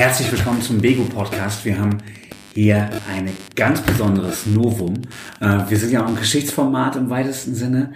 Herzlich willkommen zum Bego Podcast. Wir haben hier ein ganz besonderes Novum. Äh, wir sind ja auch ein Geschichtsformat im weitesten Sinne.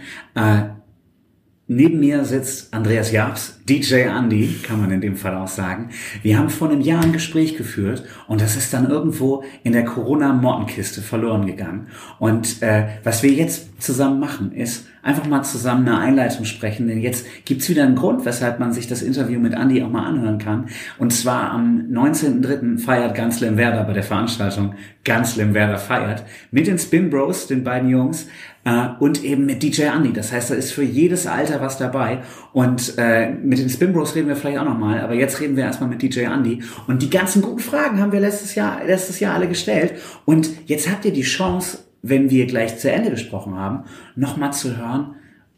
Neben mir sitzt Andreas Jabs, DJ Andy, kann man in dem Fall auch sagen. Wir haben vor einem Jahr ein Gespräch geführt und das ist dann irgendwo in der Corona-Mottenkiste verloren gegangen. Und äh, was wir jetzt zusammen machen, ist einfach mal zusammen eine Einleitung sprechen, denn jetzt gibt's wieder einen Grund, weshalb man sich das Interview mit Andy auch mal anhören kann. Und zwar am 19.03. feiert Ganz Lemwerder bei der Veranstaltung Ganz Lemwerder feiert mit den Spin Bros, den beiden Jungs, äh, und eben mit DJ Andy. Das heißt, da ist für jedes Alter was dabei. Und äh, mit den Spin Bros reden wir vielleicht auch nochmal, aber jetzt reden wir erstmal mit DJ Andy. Und die ganzen guten Fragen haben wir letztes Jahr, letztes Jahr alle gestellt. Und jetzt habt ihr die Chance, wenn wir gleich zu Ende gesprochen haben, nochmal zu hören,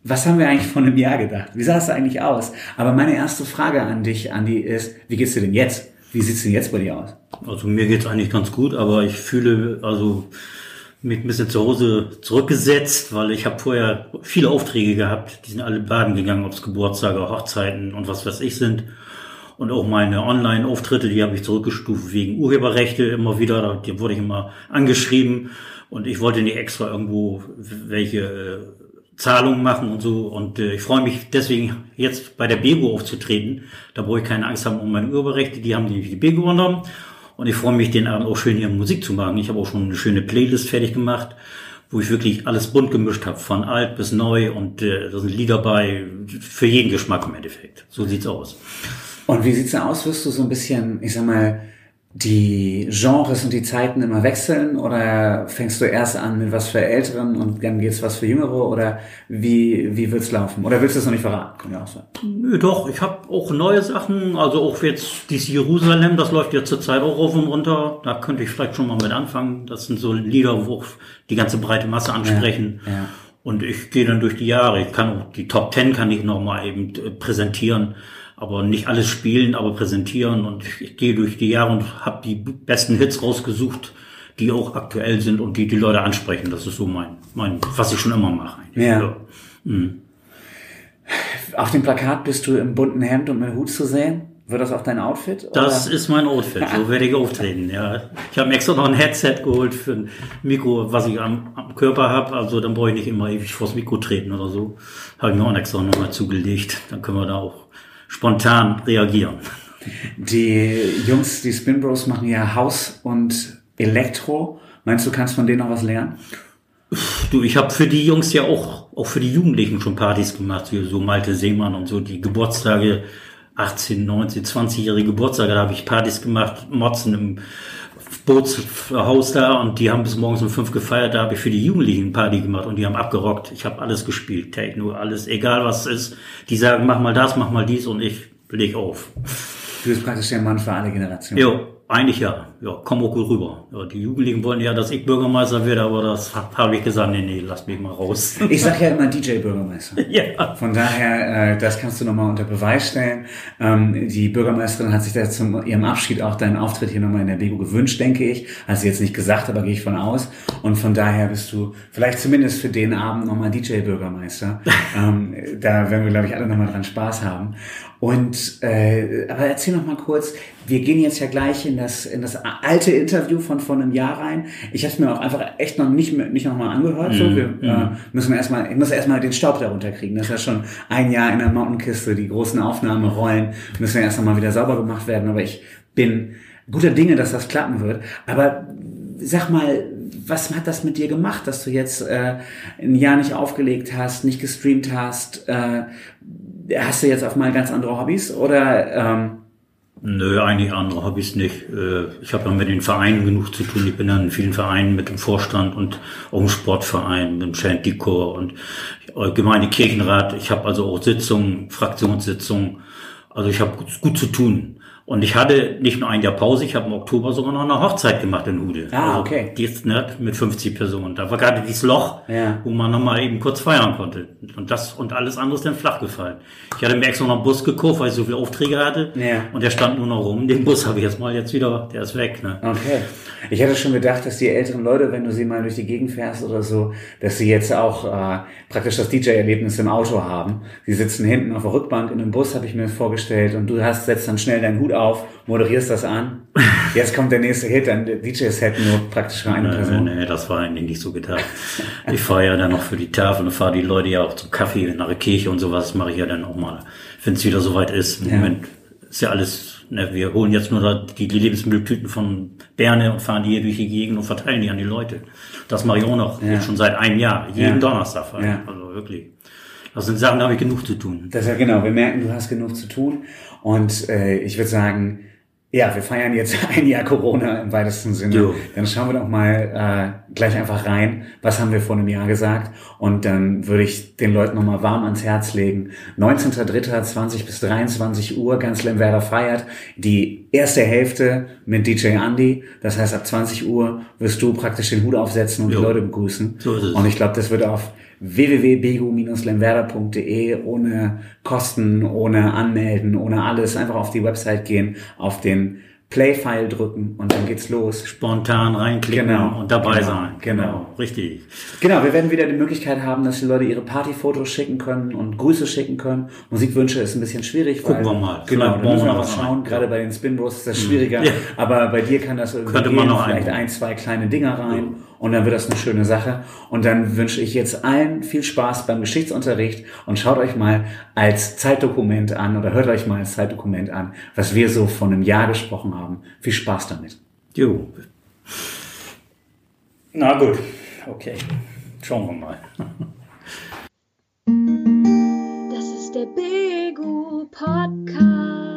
was haben wir eigentlich vor einem Jahr gedacht? Wie sah es eigentlich aus? Aber meine erste Frage an dich, Andi, ist, wie geht's dir denn jetzt? Wie sieht's denn jetzt bei dir aus? Also mir geht's eigentlich ganz gut, aber ich fühle also mich ein bisschen zu Hause zurückgesetzt, weil ich habe vorher viele Aufträge gehabt, die sind alle baden gegangen, ob es Geburtstage, Hochzeiten und was weiß ich sind. Und auch meine Online-Auftritte, die habe ich zurückgestuft wegen Urheberrechte immer wieder, da wurde ich immer angeschrieben und ich wollte nicht extra irgendwo welche äh, Zahlungen machen und so. Und äh, ich freue mich deswegen jetzt bei der Bego aufzutreten. Da brauche ich keine Angst haben um meine Urheberrechte. Die haben die, die Bego übernommen. Und ich freue mich, den Abend auch schön hier Musik zu machen. Ich habe auch schon eine schöne Playlist fertig gemacht, wo ich wirklich alles bunt gemischt habe, von alt bis neu. Und äh, da sind Lieder bei für jeden Geschmack im Endeffekt. So sieht's aus. Und wie sieht's denn aus? Wirst du so ein bisschen, ich sag mal, die Genres und die Zeiten immer wechseln oder fängst du erst an mit was für Älteren und dann geht's was für Jüngere oder wie, wie wird's laufen? Oder willst du es noch nicht verraten? Kann ja auch sein. Nö, doch, ich habe auch neue Sachen, also auch jetzt dieses Jerusalem, das läuft ja zurzeit auch rauf und runter. Da könnte ich vielleicht schon mal mit anfangen. Das sind so Lieder, wo die ganze breite Masse ansprechen. Ja, ja. Und ich gehe dann durch die Jahre. Ich kann auch die Top Ten kann ich noch mal eben äh, präsentieren aber nicht alles spielen, aber präsentieren. Und ich gehe durch die Jahre und habe die besten Hits rausgesucht, die auch aktuell sind und die die Leute ansprechen. Das ist so mein, mein was ich schon immer mache. Eigentlich. Ja. ja. Mhm. Auf dem Plakat bist du im bunten Hemd und mit Hut zu sehen. Wird das auch dein Outfit? Oder? Das ist mein Outfit, so werde ich auftreten, ja. Ich habe mir extra noch ein Headset geholt für ein Mikro, was ich am, am Körper habe, also dann brauche ich nicht immer ewig vors Mikro treten oder so. Habe ich mir auch extra nochmal zugelegt, dann können wir da auch spontan reagieren. Die Jungs, die Spin Bros machen ja Haus und Elektro. Meinst du, kannst von denen noch was lernen? Du, ich habe für die Jungs ja auch, auch für die Jugendlichen schon Partys gemacht, wie so Malte Seemann und so, die Geburtstage, 18, 19, 20-jährige Geburtstage, da habe ich Partys gemacht, Motzen im Bootshaus da und die haben bis morgens um fünf gefeiert, da habe ich für die Jugendlichen Party gemacht und die haben abgerockt. Ich habe alles gespielt, Techno, alles, egal was es ist. Die sagen, mach mal das, mach mal dies und ich leg auf. Du bist praktisch der Mann für alle Generationen. Jo, eigentlich ja. Ja, komm auch gut rüber. Ja, die Jugendlichen wollen ja, dass ich Bürgermeister werde, aber das habe ich gesagt, nee, nee, lass mich mal raus. Ich sag ja immer DJ-Bürgermeister. ja. Von daher, äh, das kannst du nochmal unter Beweis stellen. Ähm, die Bürgermeisterin hat sich da zum ihrem Abschied auch deinen Auftritt hier nochmal in der Bego gewünscht, denke ich. Hat sie jetzt nicht gesagt, aber gehe ich von aus. Und von daher bist du vielleicht zumindest für den Abend nochmal DJ-Bürgermeister. ähm, da werden wir, glaube ich, alle nochmal dran Spaß haben. Und äh, aber erzähl noch mal kurz, wir gehen jetzt ja gleich in das in das alte Interview von vor einem Jahr rein. Ich habe es mir auch einfach echt noch nicht nicht noch mal angehört. Mm, so, mhm, wir mm. äh, müssen erstmal ich muss erstmal den Staub darunter kriegen. Das ist ja schon ein Jahr in der Mountain-Kiste, die großen Aufnahmerollen müssen ja erst mal wieder sauber gemacht werden. Aber ich bin guter Dinge, dass das klappen wird. Aber sag mal, was hat das mit dir gemacht, dass du jetzt äh, ein Jahr nicht aufgelegt hast, nicht gestreamt hast? Äh, hast du jetzt auf mal ganz andere Hobbys oder? Ähm Nö, eigentlich andere Hobbys nicht. Äh, ich habe ja mit den Vereinen genug zu tun. Ich bin ja in vielen Vereinen mit dem Vorstand und auch im Sportverein, mit dem Chantikor und Gemeinde Kirchenrat. Ich habe also auch Sitzungen, Fraktionssitzungen. Also ich habe gut zu tun. Und ich hatte nicht nur ein Jahr Pause, ich habe im Oktober sogar noch eine Hochzeit gemacht in Hude. Ah, also okay. Die ist ne, mit 50 Personen. Da war gerade dieses Loch, ja. wo man nochmal eben kurz feiern konnte. Und das und alles andere ist dann flach gefallen. Ich hatte mir extra noch einen Bus gekauft, weil ich so viele Aufträge hatte. Ja. Und der stand nur noch rum. Den Bus habe ich jetzt mal jetzt wieder, der ist weg. Ne? Okay. Ich hätte schon gedacht, dass die älteren Leute, wenn du sie mal durch die Gegend fährst oder so, dass sie jetzt auch äh, praktisch das DJ-Erlebnis im Auto haben. Sie sitzen hinten auf der Rückbank in einem Bus, habe ich mir vorgestellt, und du hast setzt dann schnell deinen Hut auf, moderierst das an. Jetzt kommt der nächste Hit, dann DJ-Set nur praktisch für eine Nee, Person. nee, nee, das war eigentlich nicht so gedacht. Ich fahre ja dann noch für die Tafel und fahre die Leute ja auch zum Kaffee nach der Kirche und sowas mache ich ja dann auch mal, wenn es wieder soweit ist. Im Ja. Moment ist ja alles, ne, wir holen jetzt nur die, Lebensmitteltüten von Berne und fahren die hier durch die Gegend und verteilen die an die Leute. Das mache ich auch noch, Ja. jetzt schon seit einem Jahr, jeden Ja. Donnerstag. Also wirklich. Das sind Sachen, habe ich genug zu tun. Das ist ja genau, wir merken, du hast genug zu tun. Und äh, ich würde sagen, ja, wir feiern jetzt ein Jahr Corona im weitesten Sinne. Jo. Dann schauen wir doch mal äh, gleich einfach rein, was haben wir vor einem Jahr gesagt. Und dann würde ich den Leuten nochmal warm ans Herz legen. 19.03.20 bis 23 Uhr, ganz Lemwerder feiert die erste Hälfte mit DJ Andy. Das heißt, ab 20 Uhr wirst du praktisch den Hut aufsetzen und Jo. die Leute begrüßen. So ist es. Und ich glaube, das wird auf www.begu-lemwerder.de ohne Kosten, ohne Anmelden, ohne alles. Einfach auf die Website gehen, auf den Play-File drücken und dann geht's los. Spontan reinklicken Genau. und dabei Genau. sein. Genau. Richtig. Genau, wir werden wieder die Möglichkeit haben, dass die Leute ihre Partyfotos schicken können und Grüße schicken können. Musikwünsche ist ein bisschen schwierig. Gucken wir mal. Genau, da müssen wir mal schauen. ein. Gerade bei den Spin Bros ist das schwieriger. Ja. Aber bei dir kann das irgendwie Könnte man noch Vielleicht ein, zwei kleine Dinger rein. Und dann wird das eine schöne Sache. Und dann wünsche ich jetzt allen viel Spaß beim Geschichtsunterricht und schaut euch mal als Zeitdokument an oder hört euch mal als Zeitdokument an, was wir so von einem Jahr gesprochen haben. Viel Spaß damit. Jo. Na gut. Okay. Schauen wir mal. Das ist der Begu Podcast.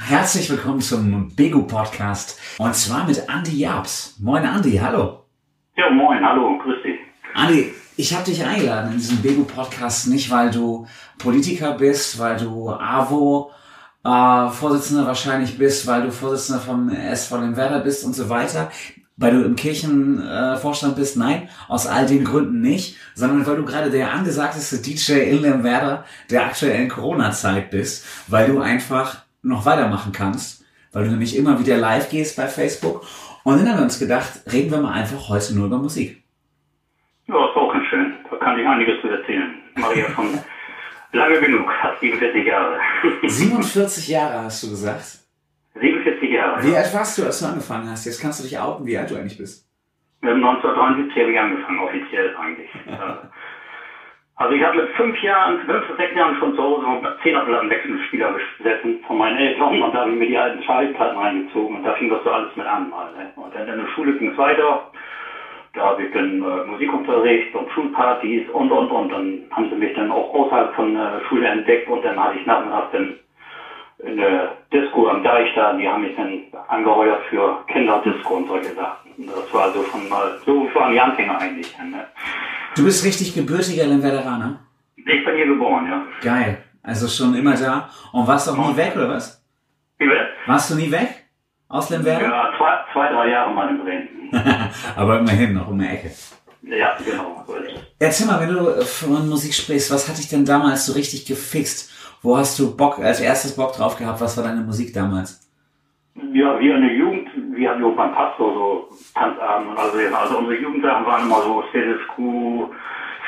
Herzlich willkommen zum Begu Podcast und zwar mit Andy Jabs. Moin Andy, hallo. Ja, moin, hallo, grüß dich. Andi, ich habe dich eingeladen in diesen Begu-Podcast nicht, weil du Politiker bist, weil du AWO äh, Vorsitzender wahrscheinlich bist, weil du Vorsitzender vom SV Werder bist und so weiter, weil du im Kirchenvorstand äh, bist. Nein, aus all den Gründen nicht, sondern weil du gerade der angesagteste DJ in Lemwerder der aktuellen Corona-Zeit bist, weil du einfach noch weitermachen kannst, weil du nämlich immer wieder live gehst bei Facebook. Und dann haben wir uns gedacht, reden wir mal einfach heute nur über Musik. Ja, ist auch ganz schön. Da kann ich einiges zu erzählen. Maria schon lange genug, hat 47 Jahre. 47 Jahre hast du gesagt. 47 Jahre. Wie alt warst du, als du angefangen hast? Jetzt kannst du dich outen, wie alt du eigentlich bist. Mit 1973 habe ich angefangen, offiziell eigentlich. Also ich habe mit fünf Jahren, fünf, sechs Jahren schon zu Hause mit Zehnerplattenwechselspieler gesessen von meinen Eltern und da habe ich mir die alten Schallplatten reingezogen und da fing das so alles mit an. Mal, ne? Und dann in der Schule ging es weiter. Da habe ich dann äh, Musikunterricht und Schulpartys und und und. Dann haben sie mich dann auch außerhalb von der Schule entdeckt und dann hatte ich nachmittags dann in der Disco am Deich da, die haben mich dann angeheuert für Kinderdisco und solche Sachen. Das war also schon mal, so waren die Anfänger eigentlich. Ne? Du bist richtig gebürtiger Lemwerderaner. Ich bin hier geboren, ja. Geil. Also schon immer da. Und warst auch nie weg, oder was? Wie bitte? Warst du nie weg? Aus Lemwerder? Ja, zwei, zwei, drei Jahre mal in Bremen. Aber immerhin noch um die Ecke. Ja, genau. Erzähl mal, wenn du von Musik sprichst, was hat dich denn damals so richtig gefixt? Wo hast du Bock, als erstes Bock drauf gehabt? Was war deine Musik damals? Ja, wir in der Jugend, wir hatten ja beim Pastor so Tanzabend und also, also unsere Jugendsachen waren immer so Status Quo,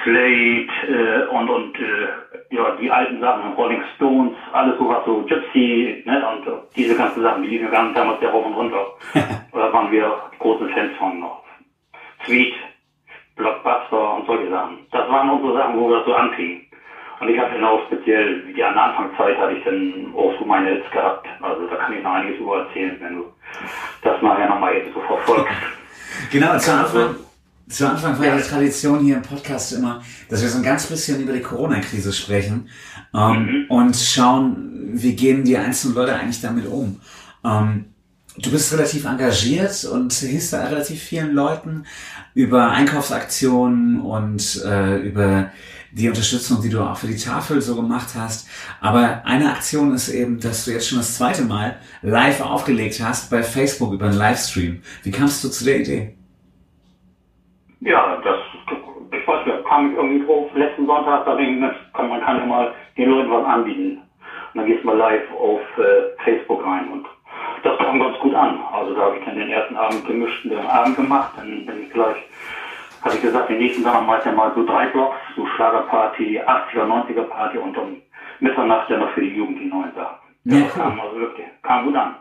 Slate äh, und und äh, ja die alten Sachen, Rolling Stones, alles so was so Gypsy, ne, und diese ganzen Sachen, die liefen wir damals ja rauf und runter. da waren wir große Fans von noch. Sweet, Blockbuster und solche Sachen. Das waren unsere Sachen, wo das so anfing. Und ich hatte dann auch speziell, wie die an der Anfangszeit hatte ich dann auch so meine Hits gehabt. Also da kann ich noch einiges über erzählen, wenn du das nachher nochmal jetzt so verfolgst. Genau, zu Also- Anfang, zu Anfang war ja die Tradition hier im Podcast immer, dass wir so ein ganz bisschen über die Corona-Krise sprechen ähm, und schauen, wie gehen die einzelnen Leute eigentlich damit um. Ähm, du bist relativ engagiert und hilfst da relativ vielen Leuten über Einkaufsaktionen und äh, über die Unterstützung, die du auch für die Tafel so gemacht hast. Aber eine Aktion ist eben, dass du jetzt schon das zweite Mal live aufgelegt hast bei Facebook über einen Livestream. Wie kamst du zu der Idee? Ja, das, ich weiß nicht, kam ich irgendwie drauf, letzten Sonntag, da denke ich, kann, man kann ja mal den Leuten was anbieten. Und dann gehst du mal live auf äh, Facebook rein und das kam ganz gut an. Also da habe ich dann den ersten Abend gemischten Abend gemacht, dann bin ich gleich, habe ich gesagt, den nächsten Tag mache ich dann mal so drei Blocks, so Schlagerparty, 80er, 90er Party und dann Mitternacht ja noch für die Jugend die neuen Sachen. Ja, Ja, cool. kam also wirklich, kam gut an.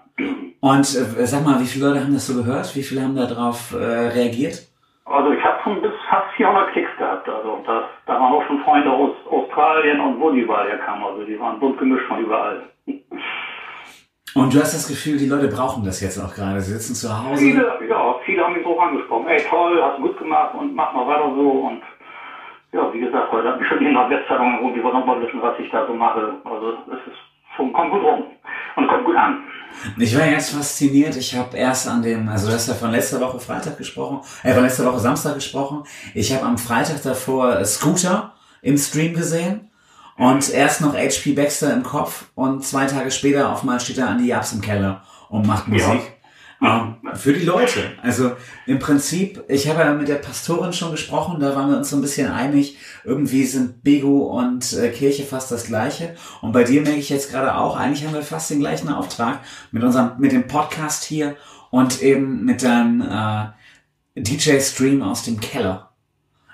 Und äh, sag mal, wie viele Leute haben das so gehört? Wie viele haben da drauf äh, reagiert? Also ich habe schon bis fast 400 Klicks gehabt. Also das, da waren auch schon Freunde aus Australien und wo die überall herkamen. Also die waren bunt gemischt von überall. Und du hast das Gefühl, die Leute brauchen das jetzt auch gerade. Sie sitzen zu Hause. Viele, ja, viele haben mich so angesprochen. Ey, toll, hast du gut gemacht und mach mal weiter so. Und ja, wie gesagt, heute hat mich schon der Webzeitung irgendwie wollen noch mal wissen, was ich da so mache. Also es ist schon, kommt gut rum und kommt gut an. Ich war jetzt fasziniert. Ich habe erst an dem, also du hast ja von letzter Woche Freitag gesprochen, äh, von letzter Woche Samstag gesprochen. Ich habe am Freitag davor Scooter im Stream gesehen und erst noch HP Baxter im Kopf und zwei Tage später auf mal steht da Andy Jabs im Keller und macht Musik. Ähm, für die Leute. Also im Prinzip, ich habe ja mit der Pastorin schon gesprochen, da waren wir uns so ein bisschen einig. Irgendwie sind Bego und äh, Kirche fast das gleiche. Und bei dir merke ich jetzt gerade auch, eigentlich haben wir fast den gleichen Auftrag mit unserem, mit dem Podcast hier und eben mit deinem äh, DJ-Stream aus dem Keller.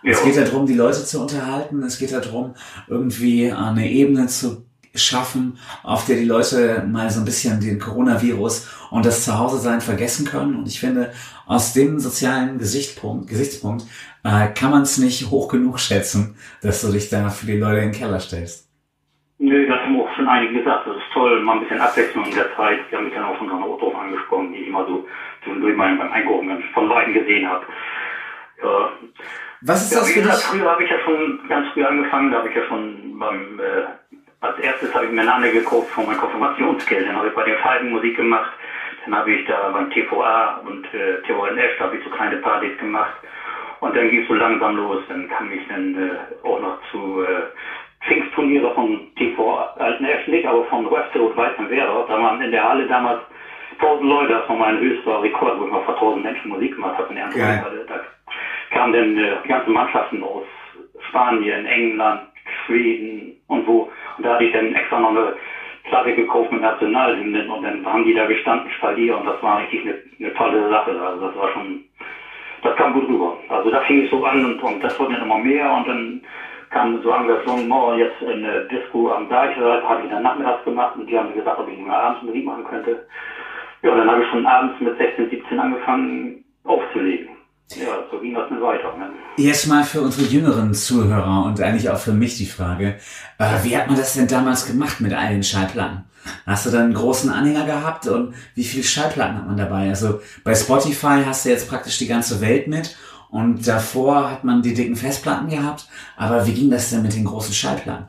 Es geht darum, die Leute zu unterhalten. Es geht darum, irgendwie eine Ebene zu schaffen, auf der die Leute mal so ein bisschen den Coronavirus und das Zuhause-Sein vergessen können. Und ich finde, aus dem sozialen Gesichtspunkt, Gesichtspunkt äh, kann man es nicht hoch genug schätzen, dass du dich da für die Leute in den Keller stellst. Nö, das haben auch schon einige gesagt. Das ist toll, mal ein bisschen Abwechslung in der Zeit. Die haben mich dann auch schon so drauf angesprochen, die ich immer so zwischendurch mal beim Einkaufen ganz von Leuten gesehen habe. Ja, Was ist Ja, das für gesagt, früher habe ich ja schon ganz früh angefangen, da habe ich ja schon beim, äh, als erstes habe ich mir eine Anne gekauft von meinem Konfirmationsgeld, dann habe ich bei den Falken Musik gemacht, dann habe ich da beim TVA und äh, TVNF, da habe ich so kleine Partys gemacht. Und dann ging es so langsam los, dann kam ich dann äh, auch noch zu äh, Pfingstturniere von TV Alten F nicht, aber von Westeros Weißenwerder, da waren in der Halle damals 1000 Leute, das war mein höchster Rekord, wo ich mal vor 1000 Menschen Musik gemacht habe in der Geil. Halle. Da kamen dann äh, die ganzen Mannschaften aus Spanien, England, Schweden und wo. Und da hatte ich dann extra noch eine Platte gekauft mit Nationalhymnen und dann haben die da gestanden, Spalier und das war richtig eine, eine tolle Sache. Also das war schon, das kam gut rüber. Also da fing es so an und, und das wurde dann immer mehr und dann kam so Engagement, oh, jetzt in der Disco am Deich, habe ich dann nachmittags gemacht und die haben mir gesagt, ob ich nicht mal abends Musik machen könnte. Ja, dann habe ich schon abends mit 16, 17 angefangen aufzulegen. Ja, so ging das dann weiter. Ne? Jetzt mal für unsere jüngeren Zuhörer und eigentlich auch für mich die Frage, äh, wie hat man das denn damals gemacht mit all den Schallplatten? Hast du dann einen großen Anhänger gehabt und wie viele Schallplatten hat man dabei? Also bei Spotify hast du jetzt praktisch die ganze Welt mit und davor hat man die dicken Festplatten gehabt, aber wie ging das denn mit den großen Schallplatten?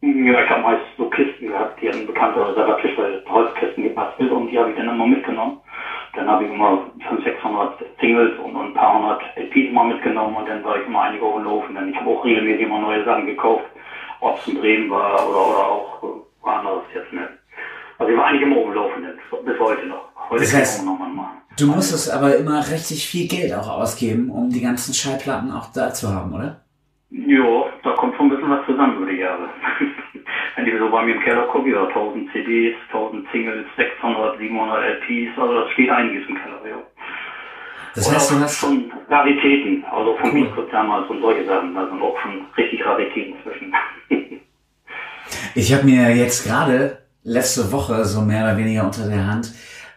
Ja, ich habe meist so Kisten gehabt, die ein bekannter Tischler Holzkisten gebastelt und die habe ich dann immer mitgenommen. Dann habe ich immer 500, 600 Singles und, und ein paar hundert LPs mal mitgenommen und dann war ich immer einige Wochen laufen. Dann ich habe auch regelmäßig immer neue Sachen gekauft, ob es in Bremen war oder, oder auch äh, woanders jetzt. Ne? Also ich war eigentlich immer umlaufen, bis heute noch. Heute Das kann heißt, ich auch nochmal machen. Du musstest aber immer richtig viel Geld auch ausgeben, um die ganzen Schallplatten auch da zu haben, oder? Ja, da Wenn ich so bei mir im Keller gucke, ja, 1000 CDs, 1000 Singles, 600, 700 LPs, also das steht einiges im Keller, ja. Das heißt, du hast schon Raritäten, also vom Cool. Damals und solche Sachen, da sind auch schon richtig Raritäten zwischen. Ich habe mir jetzt gerade letzte Woche so mehr oder weniger unter der Hand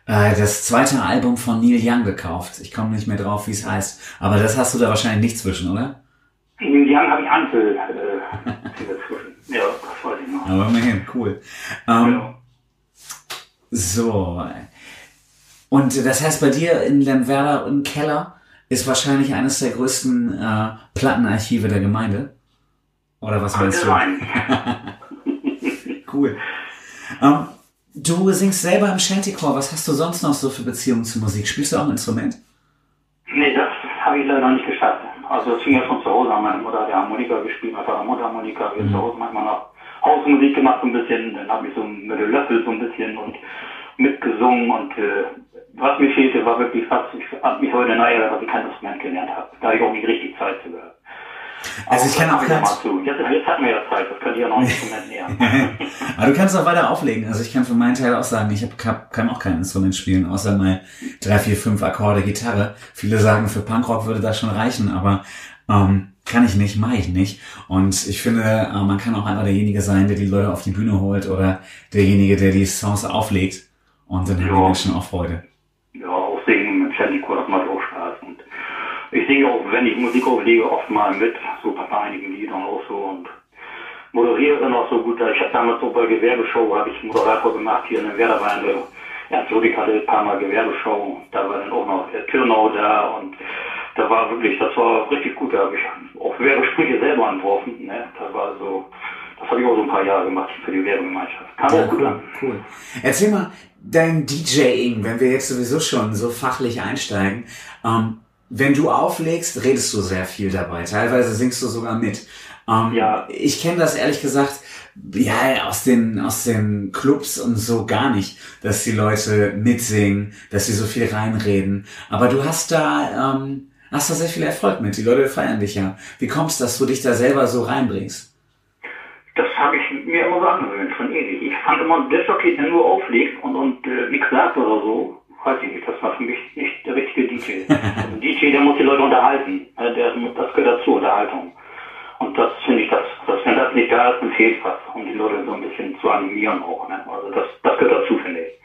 äh, das zweite Album von Neil Young gekauft. Ich komme nicht mehr drauf, wie es heißt. Aber das hast du da wahrscheinlich nicht zwischen, oder? Neil Young habe ich Einzel äh. Ja, das weiß ich noch. Aber immerhin, cool. Ähm, Ja. So. Und das heißt, bei dir in Lemwerder im Keller ist wahrscheinlich eines der größten äh, Plattenarchive der Gemeinde. Oder was meinst du? Cool. Ähm, du singst selber im Shantycore. Was hast du sonst noch so für Beziehungen zur Musik? Spielst du auch ein Instrument? Nee, das habe ich leider nicht geschafft. Also das fing ja schon zu Hause an. Meine Mutter hat ja Harmonika gespielt, mein Vater Mundharmonika. Wir haben zu Hause manchmal noch Hausmusik gemacht so ein bisschen. Dann habe ich so mit dem Löffel so ein bisschen und mitgesungen. Und äh, was mir fehlte, war wirklich fast, ich habe mich heute nachher, dass ich kein Instrument gelernt habe. Da habe ich auch nicht richtig Zeit zu gehabt. Also ich kann auch kein... ganz- Zu. Jetzt, jetzt hatten wir ja Zeit, das könnt ihr ja noch ein Instrument. Aber du kannst auch weiter auflegen. Also ich kann für meinen Teil auch sagen, ich hab, kann auch kein Instrument spielen, außer mal drei, vier, fünf Akkorde Gitarre. Viele sagen, für Punkrock würde das schon reichen, aber ähm, kann ich nicht, mache ich nicht. Und ich finde, äh, man kann auch einfach derjenige sein, der die Leute auf die Bühne holt oder derjenige, der die Songs auflegt. Und dann haben die Ja. Menschen auch Freude. Ich singe auch, wenn ich Musik auflege, oft mal mit, so bei einigen Liedern auch so und moderiere dann auch so gut. Ich habe damals so bei Gewerbeshow, habe ich Moderator gemacht hier in der Werder war eine Ernst Ludwig hatte ein paar Mal Gewerbeshow, da war dann auch noch der Türnau da und da war wirklich, das war richtig gut, da habe ich auch Werbesprüche selber entworfen, ne? Das war so, das habe ich auch so ein paar Jahre gemacht für die Werbegemeinschaft. Kam auch gut cool, an. cool. Erzähl mal, dein DJing, wenn wir jetzt sowieso schon so fachlich einsteigen, ähm, wenn du auflegst, redest du sehr viel dabei. Teilweise singst du sogar mit. Ähm, Ja. Ich kenne das ehrlich gesagt, ja, aus den, aus den Clubs und so gar nicht, dass die Leute mitsingen, dass sie so viel reinreden. Aber du hast da, ähm, hast da sehr viel Erfolg mit. Die Leute feiern dich ja. Wie kommst du, dass du dich da selber so reinbringst? Das habe ich mir immer so angewöhnt, schon ewig. Ich fand immer, der Jockey, der nur auflegt und, und äh, nichts sagt oder so, weiß ich nicht, das war für mich nicht der richtige DJ. also ein DJ, der muss die Leute unterhalten. Der, das gehört dazu, Unterhaltung. Und das finde ich, das, das, wenn das nicht da ist, dann fehlt was, um die Leute so ein bisschen zu animieren auch. Ne? Also das, das gehört dazu, finde ich.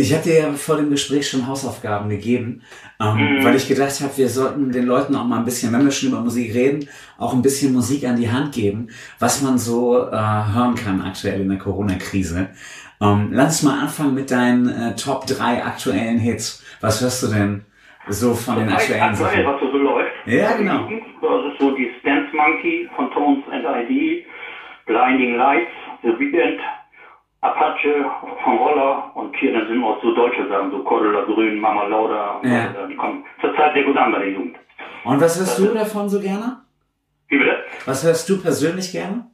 Ich dir ja vor dem Gespräch schon Hausaufgaben gegeben, ähm, weil ich gedacht habe, wir sollten den Leuten auch mal ein bisschen, wenn wir schon über Musik reden, auch ein bisschen Musik an die Hand geben, was man so äh, hören kann aktuell in der Corona-Krise. Ähm, lass uns mal anfangen mit deinen äh, Top 3 aktuellen Hits. Was hörst du denn so von den aktuellen Aktuell, Sachen? was so läuft. Ja, genau. Das ist so die Dance Monkey von Tones and ID, Blinding Lights, The Weekend, Apache von Roller und hier dann sind auch so deutsche Sachen, so Cordula Grün, Mama Lauda Ja. weiter. Die kommen zurzeit sehr gut an bei der Jugend. Und was hörst du davon so gerne? Wie bitte? Was hörst du persönlich gerne?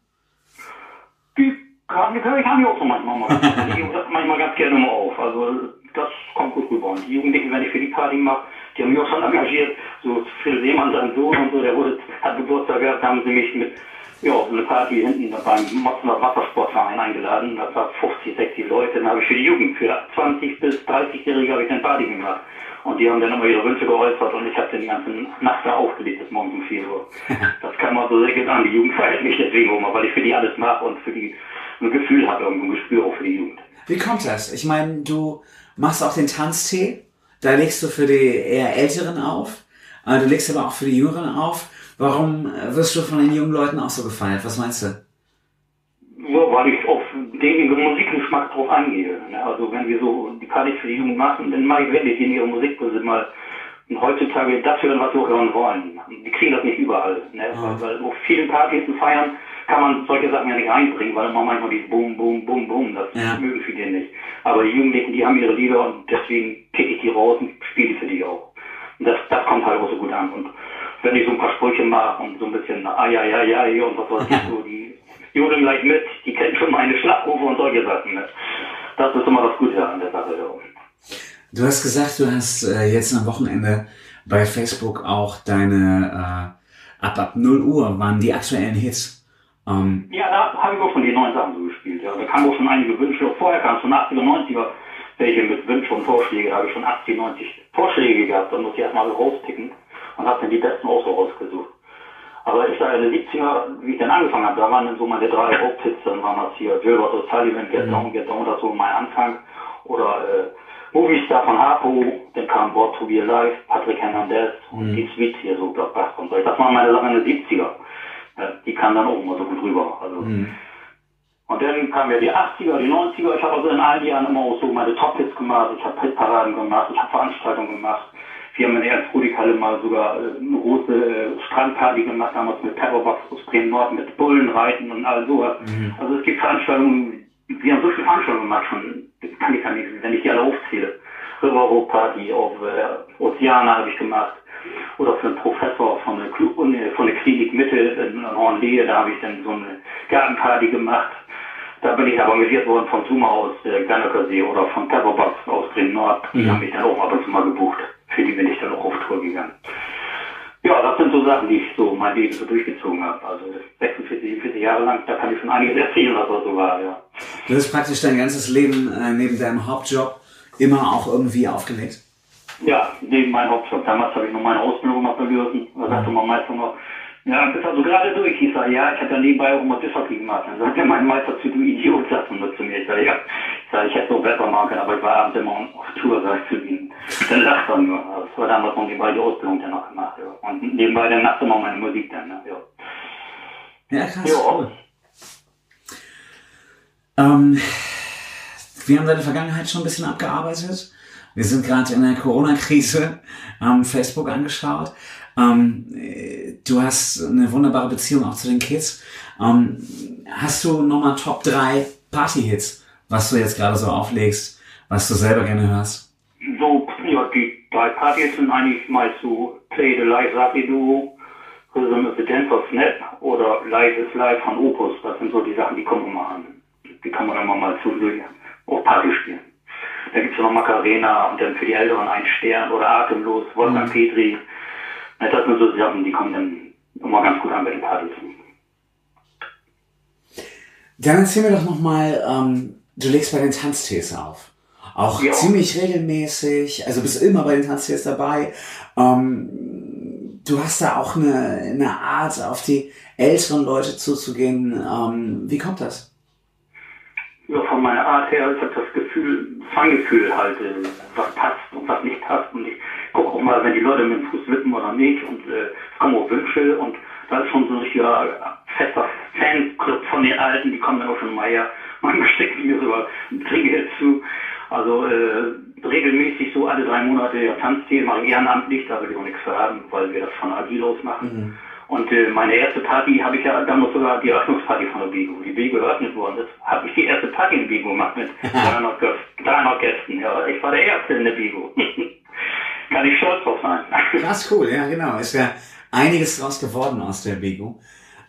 Die kann, die kann ich auch so manchmal mal. Sagt manchmal ganz gerne mal auf. Also das kommt gut rüber. Und die Jugendlichen, wenn ich für die Party mache, die haben mich auch schon engagiert. So Phil Seemann, sein Sohn und so, der wurde, hat Geburtstag gehabt, da haben sie mich mit ja, so eine Party hinten beim Motzener Wassersportverein eingeladen. Das war 50, 60 Leute. Dann habe ich für die Jugend, für 20 bis 30-Jährige habe ich dann Party gemacht. Und die haben dann immer ihre Wünsche geäußert und ich habe dann die ganze Nacht da aufgelegt bis morgens um 4 Uhr. Das kann man so sehr gut an. Die Jugend feiert mich deswegen mal, weil ich für die alles mache und für die ein Gefühl habe, irgendwo ein Gespür auch für die Jugend. Wie kommt das? Ich meine, du machst auch den Tanztee, da legst du für die eher Älteren auf, äh, du legst aber auch für die Jüngeren auf. Warum äh, wirst du von den jungen Leuten auch so gefeiert? Was meinst du? Nur weil ich den Musikgeschmack drauf eingehe. Ne? Also wenn wir so die Partys für die Jugend machen, dann mache ich wirklich in ihre Musikkurse mal und heutzutage das hören, was wir hören wollen. Die kriegen das nicht überall. Ne? Weil, weil auf vielen Partys und Feiern kann man solche Sachen ja nicht reinbringen, weil immer manchmal dieses Boom, Boom, Boom, Boom, das Ja. mögen viele nicht. Aber die Jugendlichen, die haben ihre Lieder und deswegen kicke ich die raus und spiele die für die auch. Und das, das kommt halt auch so gut an. Und wenn ich so ein paar Sprüche mache und so ein bisschen ai, ai, ai, ai und was weiß ich, so die jodeln gleich mit, die kennen schon meine Schlagrufe und solche Sachen. Ne? Das ist immer das Gute an der Sache. Ja. Du hast gesagt, du hast äh, jetzt am Wochenende bei Facebook auch deine äh, ab ab 0 Uhr waren die aktuellen Hits. Ähm, Ja, da habe ich auch schon die neuen Sachen so gespielt. Ja. Da kamen auch schon einige Wünsche. Vorher kam es von 80er, 90er welche mit Wünschen und Vorschläge. Da habe ich schon 80, 90 Vorschläge gehabt. Da muss ich erstmal so rauspicken und habe dann die besten auch so rausgesucht. Aber ich sage, in den 70er, wie ich dann angefangen habe, da waren dann so meine drei Haupthits. Dann waren das hier Gilbert O'Sullivan, Get Down, Get Down, das so mein Anfang. Oder äh, Movie Star von Harpo, dann kam Born to Be Alive, Patrick Hernandez und die Sweets hier, so Blockbuster und so. Das waren meine Sachen in den 70er. Ja, die kamen dann auch immer so gut rüber. Also, Und dann kamen ja die 80er, die 90er. Ich habe also in all die Jahren immer auch so meine Top-Hits gemacht. Ich habe Hitparaden gemacht, ich habe Veranstaltungen gemacht. Wir haben in der Ernst-Rudi-Halle mal sogar äh, eine große äh, Strandparty gemacht, damals mit Pepperbox aus Bremen Nord, mit Bullenreiten und all sowas. Also es gibt Veranstaltungen, wir haben so viele Veranstaltungen gemacht schon, das kann ich gar nicht, wenn ich die alle aufzähle. Riverboat Party auf äh, Ozeana habe ich gemacht. Oder für einen Professor von der, Klu- Uni- von der Klinik Mitte in Hornlehe, da habe ich dann so eine Gartenparty gemacht. Da bin ich aber engagiert worden von Zuma aus äh, Gannekersee oder von Pepperbox aus Bremen Nord. Die haben mich dann auch ab und zu mal gebucht. Für die bin ich dann auch auf Tour gegangen. Ja, das sind so Sachen, die ich so mein Leben so durchgezogen habe. Also 46, 47 Jahre lang, da kann ich schon einiges erzählen, was das so war, ja. du hast praktisch dein ganzes Leben äh, neben deinem Hauptjob immer auch irgendwie aufgelegt. ja, neben meinem Hauptjob. Damals habe ich noch meine Ausbildung gemacht bei Lürsen. Da sagte mein Meister noch, ja, bist also gerade durch. Ich sage, ja, ich habe ja nebenbei auch immer Dishockey gemacht. Dann sagte mein Meister zu, du Idiot, sagt er nur zu mir. Ich sage, ja, ich, sag, ich hätte so besser machen können, aber ich war abends immer auf Tour, sag ich zu ihm. Dann lacht er nur. Das war damals noch nebenbei die Ausbildung dann noch gemacht. Ja. Und nebenbei dann nachts immer meine Musik dann. Ne? Ja. Ja, krass, Ja. cool. Ähm, wir haben deine Vergangenheit schon ein bisschen abgearbeitet. Wir sind gerade in der Corona-Krise, haben Facebook angeschaut. Ähm, äh, du hast eine wunderbare Beziehung auch zu den Kids. Ähm, hast du nochmal Top 3 Party-Hits, was du jetzt gerade so auflegst, was du selber gerne hörst? So, drei Partys sind eigentlich mal so Play the Live Sapi Duo, Rhythm is the Dance of Snap oder Live is Live von Opus. Das sind so die Sachen, die kommen immer an. Die kann man immer mal zu auf Party spielen. Da gibt's noch Macarena und dann für die Älteren ein Stern oder Atemlos, Wolfgang Petri. Ja, Das sind so die Sachen, die kommen dann immer ganz gut an bei den Partys. Dann erzähl mir doch nochmal, ähm, du legst bei den Tanztees auf. Auch Ja. ziemlich regelmäßig, also bist immer bei den Tanztees dabei. Ähm, du hast da auch eine, eine Art, auf die älteren Leute zuzugehen. Ähm, wie kommt das? Ja, von meiner Art her, ich habe das Gefühl, Feingefühl halt, äh, was passt und was nicht passt. Und ich gucke auch mal, wenn die Leute mit dem Fuß wippen oder nicht. Und äh, kommen auch Wünsche. Und da ist schon so ein richtiger fester Fanclub von den Alten. Die kommen dann auch schon mal her. Manchmal stecken mir sogar ein Trinkgeld zu. Also äh, regelmäßig so alle drei Monate ja, mache ich ehrenamtlich, da will ich auch nichts haben, weil wir das von Agil aus machen. Und äh, meine erste Party habe ich ja damals sogar die Eröffnungsparty von der Bego. Die Bego eröffnet worden ist, habe ich die erste Party in Bego gemacht mit 300, Gästen- 300 Gästen. Ja, ich war der Erste in der Bego. Kann ich stolz drauf sein. Krass cool, ja genau. Ist ja einiges draus geworden aus der Bego.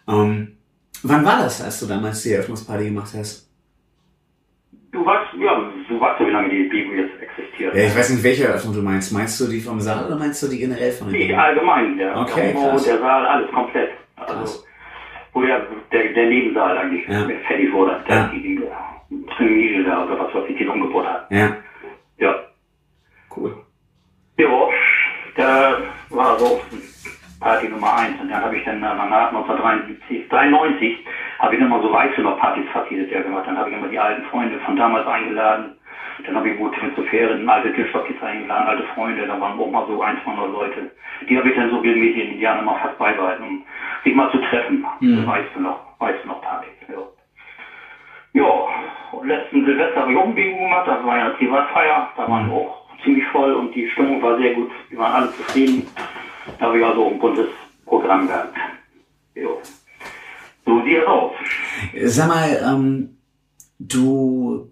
Ähm, wann war das, als du damals die Eröffnungsparty gemacht hast? Du weißt, ja, du weißt ja, wie lange die Bego jetzt existiert. Ja, ich weiß nicht, welche Eröffnung du meinst. Meinst du die vom Saal oder meinst du die generell von der Die Bego? allgemein, der Okay, krass. der Saal, alles komplett. Krass. Also, wo der, der, der Nebensaal eigentlich Ja. fertig wurde, der Ja. die, die Trimide da, oder was ich, die umgebaut hat. Ja, Ja. cool. Ja, da war so Party Nummer eins und dann habe ich dann danach 1973, 93 habe ich dann mal so weiße noch Partys fast jedes Jahr gemacht. Dann habe ich immer die alten Freunde von damals eingeladen. Dann habe ich wo Fähren, alte Tischstockis eingeladen, alte Freunde, da waren auch mal so ein, 200 Leute. Die habe ich dann so regelmäßig in den Jahren immer fast beibehalten, um sich mal zu treffen. Mhm. Weißt du noch, weißt du noch Partys, ja. Ja, und letzten Silvester habe ich auch ein Bingo gemacht, das war ja eine Privatfeier, da waren wir auch ziemlich voll und die Stimmung war sehr gut, wir waren alle zufrieden. Da habe ich also ein buntes Programm gehabt. Ja. So sieht es aus. Sag mal, ähm, du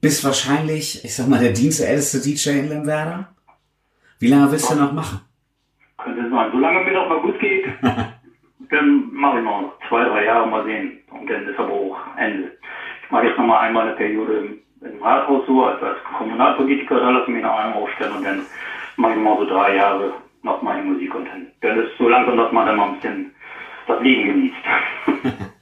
bist wahrscheinlich, ich sag mal, der dienstälteste DJ in Lemwerder. Wie lange willst du noch machen? Könnte sein, solange mir das mal gut geht, dann mache ich noch zwei, drei Jahre mal sehen. Und dann ist aber auch Ende. Ich mache jetzt noch mal einmal eine Periode im, im Rathaus so, als, als Kommunalpolitiker, da lasse ich mich noch einmal aufstellen und dann mache ich mal so drei Jahre noch meine Musik und dann, dann ist so langsam, dass man dann mal ein bisschen das Leben genießt.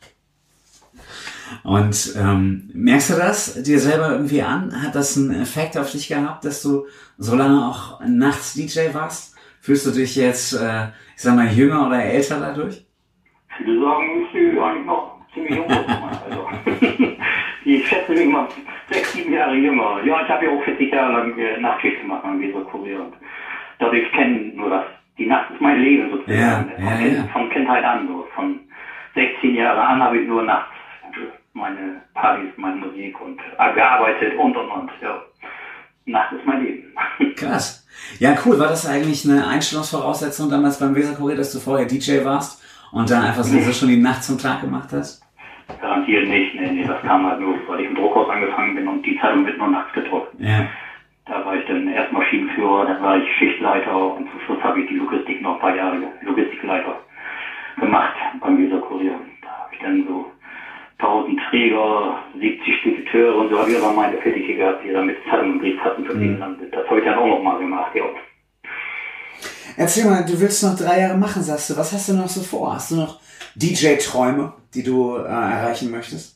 Und ähm, merkst du das dir selber irgendwie an? Hat das einen Effekt auf dich gehabt, dass du so lange auch nachts DJ warst? Fühlst du dich jetzt, äh, ich sag mal, jünger oder älter dadurch? Viele sagen, ich sehe eigentlich noch ziemlich jung. Also, die schätzen mich mal sechs, sieben Jahre jünger. Ja, ich habe ja auch 40 Jahre lang äh, Nachtschicht gemacht beim Weser Kurier. Dadurch kennen nur das. Die Nacht ist mein Leben sozusagen. Ja, von, ja, ja. von Kindheit an. So. Von 16 Jahren an habe ich nur nachts meine Partys, meine Musik und äh, gearbeitet und und und. Ja. Nacht ist mein Leben. Krass. Ja, cool. War das eigentlich eine Einstellungsvoraussetzung damals beim Weser Kurier, dass du vorher DJ warst und dann einfach so schon die Nacht zum Tag gemacht hast? Garantiert nicht. Nee, nee, das kam halt nur, weil ich im Druckhaus angefangen bin und die Zeitung wird nur nachts gedruckt. Ja. Da war ich dann erst Maschinenführer, dann war ich Schichtleiter und zum Schluss habe ich die Logistik noch ein paar Jahre Logistikleiter gemacht beim Weser Kurier. Da habe ich dann so 1000 Träger, 70 Spediteure und so habe ich aber meine Fettige gehabt, die dann mit Zeitung und Briefkasten verdienen. Mhm. Das habe ich dann auch noch mal gemacht, ja. Erzähl mal, du willst noch drei Jahre machen, sagst du. Was hast du noch so vor? Hast du noch DJ-Träume, die du äh, erreichen möchtest?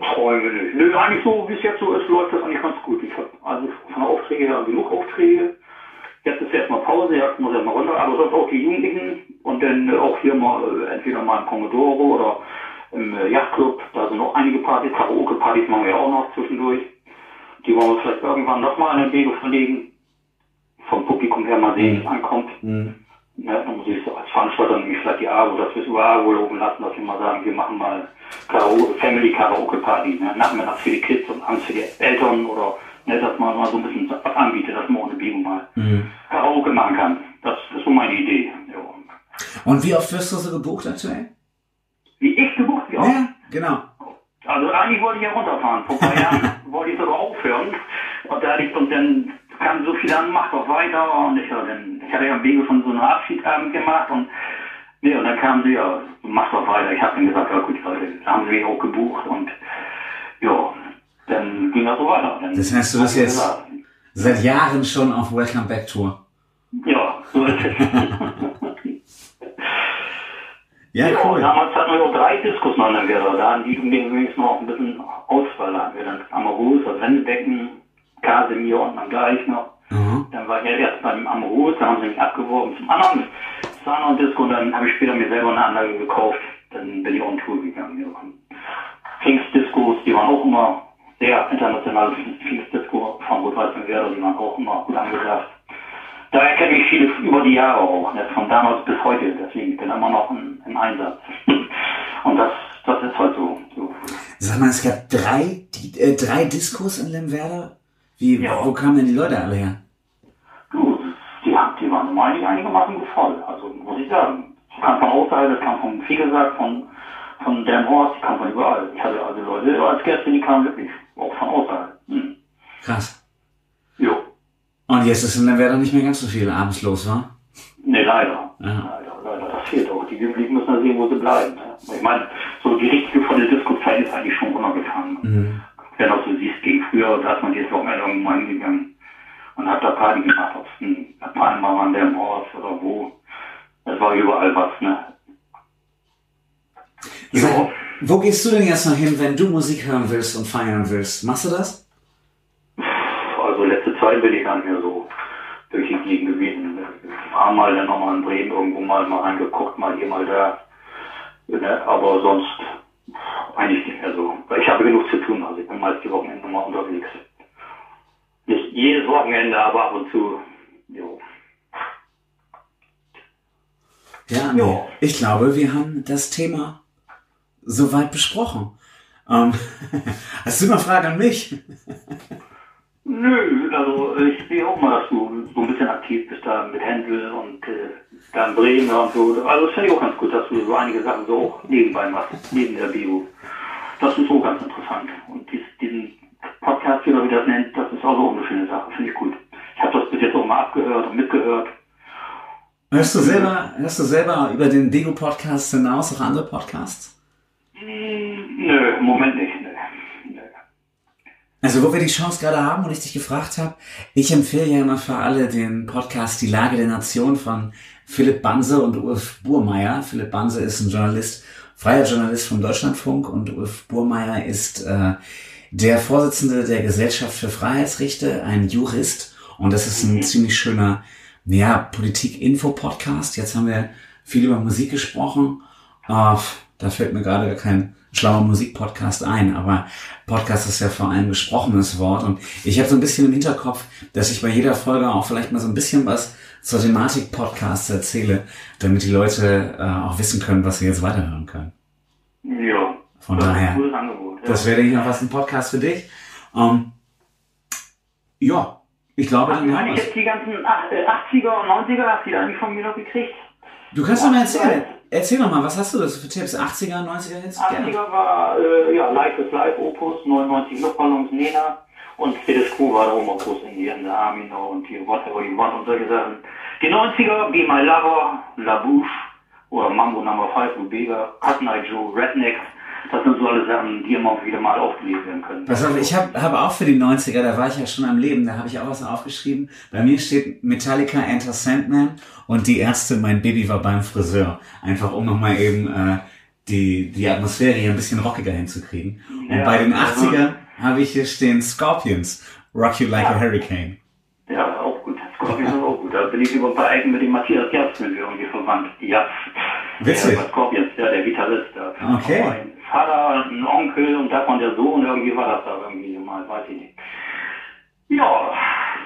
Träume nicht. Nö, eigentlich so, wie es jetzt so ist, läuft das eigentlich ganz gut. Ich habe also von Aufträge her genug Aufträge. jetzt ist erstmal Pause, jetzt muss erstmal runter, aber sonst auch die Jugendlichen und dann äh, auch hier mal äh, entweder mal im Pomodoro oder im äh, Yachtclub, da sind noch einige Partys, Karaoke-Partys machen wir ja auch noch zwischendurch. Die wollen wir vielleicht irgendwann nochmal in den Wege verlegen. Vom Publikum her mal sehen, wie es ankommt. Ja, dann muss ich so als Veranstalter nämlich vielleicht die AWO, dass wir es über AWO loben lassen, dass wir mal sagen, wir machen mal Karaoke, Family Karaoke Party, ne? nachmittags für die Kids und abends für die Eltern oder ne, dass man mal so ein bisschen was anbietet, dass man ohne Bio mal Karaoke machen kann. Das ist so meine Idee. Ja. Und wie oft wirst du so gebucht aktuell? Wie ich gebucht wie oft? Ja, genau. Also eigentlich wollte ich ja runterfahren. Vor ein paar Jahren wollte ich sogar aufhören. Und da hatte ich, dann kam so viel an, mach doch weiter. Und ich, ja, dann, ich hatte ja am Wege von so einem Abschiedsabend gemacht und nee, und dann kamen sie, ja, mach doch weiter. Ich habe dann gesagt, ja gut, Leute, da haben sie mich auch gebucht und ja, dann ging das so weiter. Dann Das heißt, du bist jetzt- gesagt, Seit Jahren schon auf Welcome Back Tour. Ja, so ist es. Ja, Ja, cool. damals hatten wir noch drei Diskus noch in der. Da hatten die wenigstens noch ein bisschen Auswahl. Da hatten wir dann das Wendebecken, Casemir und dann gleich noch. Mhm. Dann war ich ja erst beim Amarus, da haben sie mich abgeworben zum anderen, anderen Disco und dann habe ich später mir selber eine Anlage gekauft. Dann bin ich on Tour gegangen. Ja. Pfingstdiscos, die waren auch immer sehr internationale Pfingstdisco von Rot-Weiß und Werder, die waren auch immer gut angesagt. Daher kenne ich viele über die Jahre auch, ne, von damals bis heute, deswegen ich bin immer noch im, im Einsatz. Und das, das ist halt so. so. Sag mal, es gab drei, die, äh, drei Diskos in Lemwerder. Wie, Ja. wo kamen denn die Leute alle her? Du, die, die waren eigentlich einigermaßen voll, also muss ich sagen. Das kam von außerhalb, das kam von Viegelsack, von, von Delmhorst, die kam von überall. Ich hatte also Leute als Gäste, die kamen wirklich auch von außerhalb. Hm. Krass. Jo. Und jetzt ist in Lemwerder nicht mehr ganz so viel abends los, wa? Nee, leider. Ja. Leider, leider. Das fehlt auch. Die Jugendlichen müssen ja sehen, wo sie bleiben. Ne? Ich meine, so die richtige volle Disco-Zeit ist eigentlich schon runtergefahren. Mhm. Wenn auch so siehst, gegen früher, da ist man jetzt Wochenende irgendwo mal hingegangen und hat da Party gemacht, ob es ein Palma war, der im oder wo. Es war überall was, ne? Ja. wo gehst du denn jetzt noch hin, wenn du Musik hören willst und feiern willst? Machst du das? Also letzte Zeit bin ich nicht mehr so durch die Gegend gewesen. Ich war mal dann nochmal in Bremen irgendwo mal, mal reingeguckt, mal hier, mal da. Ne? Aber sonst eigentlich nicht mehr so. Weil ich habe genug zu tun. Also ich bin meist die Wochenende mal unterwegs. Nicht jedes Wochenende, aber ab und zu. Jo. Ja, nee. Ich glaube, wir haben das Thema soweit besprochen. Ähm, hast du noch Fragen an mich? Nö, also ich sehe auch mal, dass du so ein bisschen aktiv bist da mit Händel und äh, da in Bremen und so. Also das finde ich auch ganz gut, dass du so einige Sachen so auch nebenbei machst, neben der Bio. Das ist so ganz interessant. Und dies, diesen Podcast, wie du das nennt, das ist auch so eine schöne Sache, finde ich gut. Ich habe das bis jetzt auch mal abgehört und mitgehört. Hörst du selber, hörst du selber über den Dego-Podcast hinaus auch andere Podcasts? Hm, nö, im Moment nicht. Also, wo wir die Chance gerade haben und ich dich gefragt habe, ich empfehle ja immer für alle den Podcast Die Lage der Nation von Philipp Banse und Ulf Burmeier. Philipp Banse ist ein Journalist, freier Journalist vom Deutschlandfunk und Ulf Burmeier ist äh, der Vorsitzende der Gesellschaft für Freiheitsrechte, ein Jurist. Und das ist ein ziemlich schöner, ja, Politik-Info-Podcast. Jetzt haben wir viel über Musik gesprochen. Äh, da fällt mir gerade kein schlauer Musikpodcast ein, aber Podcast ist ja vor allem gesprochenes Wort und ich habe so ein bisschen im Hinterkopf, dass ich bei jeder Folge auch vielleicht mal so ein bisschen was zur Thematik Podcasts erzähle, damit die Leute äh, auch wissen können, was sie jetzt weiterhören können. Ja. Von das ist daher. ein gutes Angebot. Ja. Das wäre, denke ich, noch was ein Podcast für dich. Ähm, ja, ich glaube, dann Hatte ich jetzt die ganzen ach- äh, 80er und 90er, hast du die eigentlich von mir noch gekriegt? Du kannst doch mal erzählen. Erzähl doch mal, was hast du das für Tipps? 80er, 90er Hits? Gerne. 80er war äh, ja, Live is Live Opus, 99 Luftballons Nena und Status Quo war der Opus in die in der und die Whatever You Want und solche Sachen. Die 90er, Be My Lover, La Bouche oder Mambo Number 5, Lubega, Cotton Eye Joe, Rednecks, das sind so alle Sachen, die immer wieder mal aufgelesen werden können. Pass auf, ich habe hab auch für die 90er, da war ich ja schon am Leben, da habe ich auch was aufgeschrieben. Bei mir steht Metallica Enter Sandman und die Ärzte, mein Baby war beim Friseur. Einfach um nochmal eben äh, die, die Atmosphäre hier ein bisschen rockiger hinzukriegen. Und Ja, bei den also- 80er habe ich hier stehen Scorpions, Rock You Like a Ja. Hurricane. Ja, auch gut. Scorpions ist auch gut. Da bin ich über ein paar Ecken mit dem Matthias mit irgendwie verwandt. Japs. Witzig. Der Scorpions, ja, der Gitarrist. Da. Okay. Vater, ein Onkel und davon der Sohn, irgendwie war das da irgendwie mal, weiß ich nicht. Ja,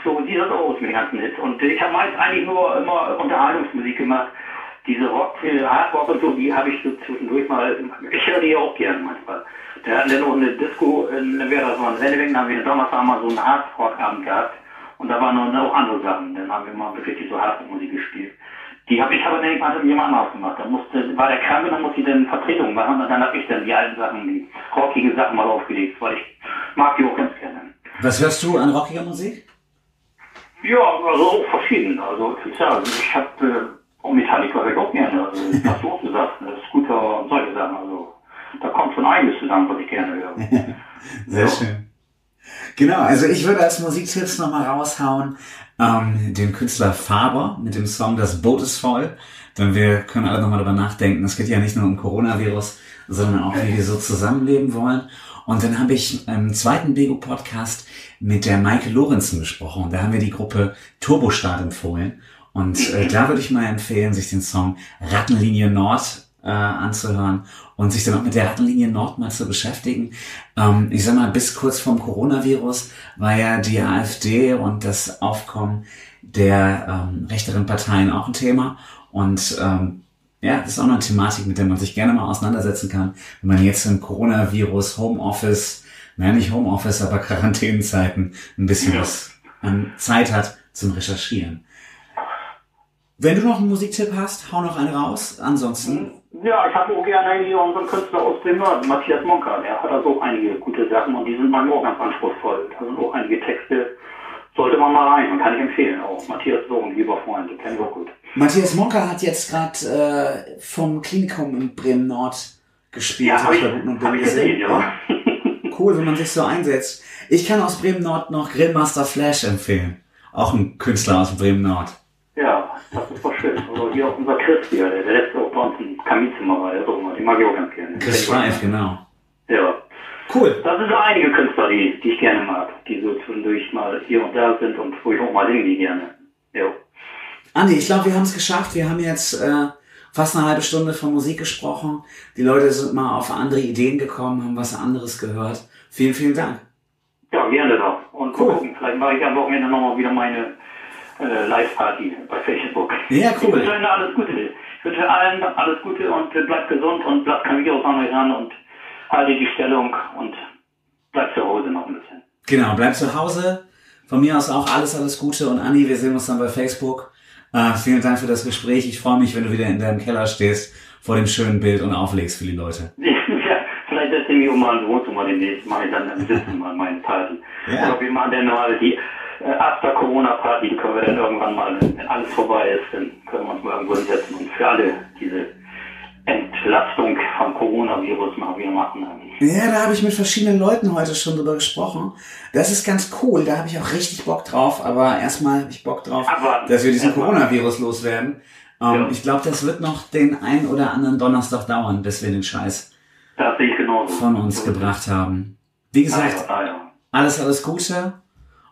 so sieht das aus mit den ganzen Hits. Und ich habe meist eigentlich nur immer Unterhaltungsmusik gemacht. Diese Rock, Hardrock und so, die habe ich so zwischendurch mal, ich höre die auch gern manchmal. Da hatten wir noch eine Disco, in wer das war, in Sendewing, da haben wir Donnerstag mal so einen Hardrock-Abend gehabt. Und da waren noch auch andere Sachen. Dann haben wir mal wirklich so Hardrock-Musik gespielt. Die habe ich aber dann mal mit jemand anders gemacht. Da musste, war der krank und dann musste ich dann Vertretung machen und dann habe ich dann die alten Sachen, die rockige Sachen mal aufgelegt, weil ich mag die auch ganz gerne. Was hörst du an rockiger Musik? Ja, also auch verschieden. Also ich sage, ich habe äh, auch Metallica höre ich auch gerne. Also was du auch gesagt ist guter und solche Sachen. Also da kommt schon einiges zusammen, was ich gerne höre. Sehr Ja. schön. Genau, also ich würde als Musiktipps nochmal raushauen, ähm, den Künstler Faber mit dem Song Das Boot ist voll. Denn wir können alle nochmal darüber nachdenken. Es geht ja nicht nur um Coronavirus, sondern auch, wie wir so zusammenleben wollen. Und dann habe ich im zweiten Bego-Podcast mit der Maike Lorenzen gesprochen. Und da haben wir die Gruppe Turbostart empfohlen. Und äh, da würde ich mal empfehlen, sich den Song Rattenlinie Nord äh, anzuhören und sich dann auch mit der Rattenlinie Nord mal zu beschäftigen. Ähm, ich sag mal, bis kurz vorm Coronavirus war ja die AfD und das Aufkommen der ähm, rechteren Parteien auch ein Thema. Und ähm, ja, das ist auch noch eine Thematik, mit der man sich gerne mal auseinandersetzen kann, wenn man jetzt im Coronavirus, Homeoffice, naja, nicht Homeoffice, aber Quarantänezeiten ein bisschen Ja. was an Zeit hat zum Recherchieren. Wenn du noch einen Musiktipp hast, hau noch einen raus. Ansonsten, Ja, ich habe auch gerne hier unseren Künstler aus dem Norden, Matthias Monka. Der hat also auch einige gute Sachen und die sind manchmal auch ganz anspruchsvoll. Da sind auch einige Texte, sollte man mal rein, man kann ich empfehlen auch. Matthias so ein lieber Freund, den kenne ich auch gut. Matthias Monka hat jetzt gerade äh, vom Klinikum in Bremen Nord gespielt. Ja, habe ich, und hab ich Bösen. gesehen, ja. Cool, wenn man sich so einsetzt. Ich kann aus Bremen Nord noch Grillmaster Flash empfehlen. Auch ein Künstler aus Bremen Nord. Ja, das ist doch schön. Also hier auch unser Chris hier, der, der letzte auch bei uns im Kaminzimmer war, der ist auch immer, den mag ich auch ganz gerne. Chris Streif, genau. Ja. Cool. Das sind so einige Künstler, die, die ich gerne mag, die so zwischendurch mal hier und da sind und wo ich auch mal hingehe gerne. Ja. Andi, ich glaube, wir haben es geschafft. Wir haben jetzt äh, fast eine halbe Stunde von Musik gesprochen. Die Leute sind mal auf andere Ideen gekommen, haben was anderes gehört. Vielen, vielen Dank. Ja, gerne doch. Und Cool. gucken, vielleicht mache ich am Wochenende nochmal wieder meine äh, Live-Party bei Facebook. Ja, Ich cool. wünsche Ihnen alles Gute. Ich wünsche allen alles Gute und äh, bleibt gesund und bleibt kein Virus an euch ran und haltet die Stellung und bleibt zu Hause noch ein bisschen. Genau, bleib zu Hause. Von mir aus auch alles, alles Gute. Und Andi, wir sehen uns dann bei Facebook. Äh, vielen Dank für das Gespräch. Ich freue mich, wenn du wieder in deinem Keller stehst, vor dem schönen Bild und auflegst für die Leute. ja, vielleicht setze ich mich um mal ins Wohnzimmer demnächst, mache ich dann im Sitzen mal meine Party. Ja. Oder wir machen dann mal die äh, After-Corona-Party, die können wir dann irgendwann mal, wenn alles vorbei ist, dann können wir uns mal irgendwo hinsetzen und für alle diese Entlastung vom Coronavirus mal wieder machen. Ja, da habe ich mit verschiedenen Leuten heute schon drüber gesprochen. Das ist ganz cool, da habe ich auch richtig Bock drauf. Aber erstmal habe ich Bock drauf, Abwarten. dass wir diesen. Coronavirus loswerden. Ähm, Ja. Ich glaube, das wird noch den ein oder anderen Donnerstag dauern, bis wir den Scheiß von uns gebracht haben. Wie gesagt, Ah, alles, alles Gute.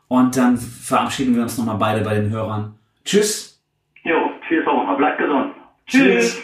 Und dann verabschieden wir uns nochmal beide bei den Hörern. Tschüss. Jo, tschüss auch mal. Bleibt gesund. Tschüss.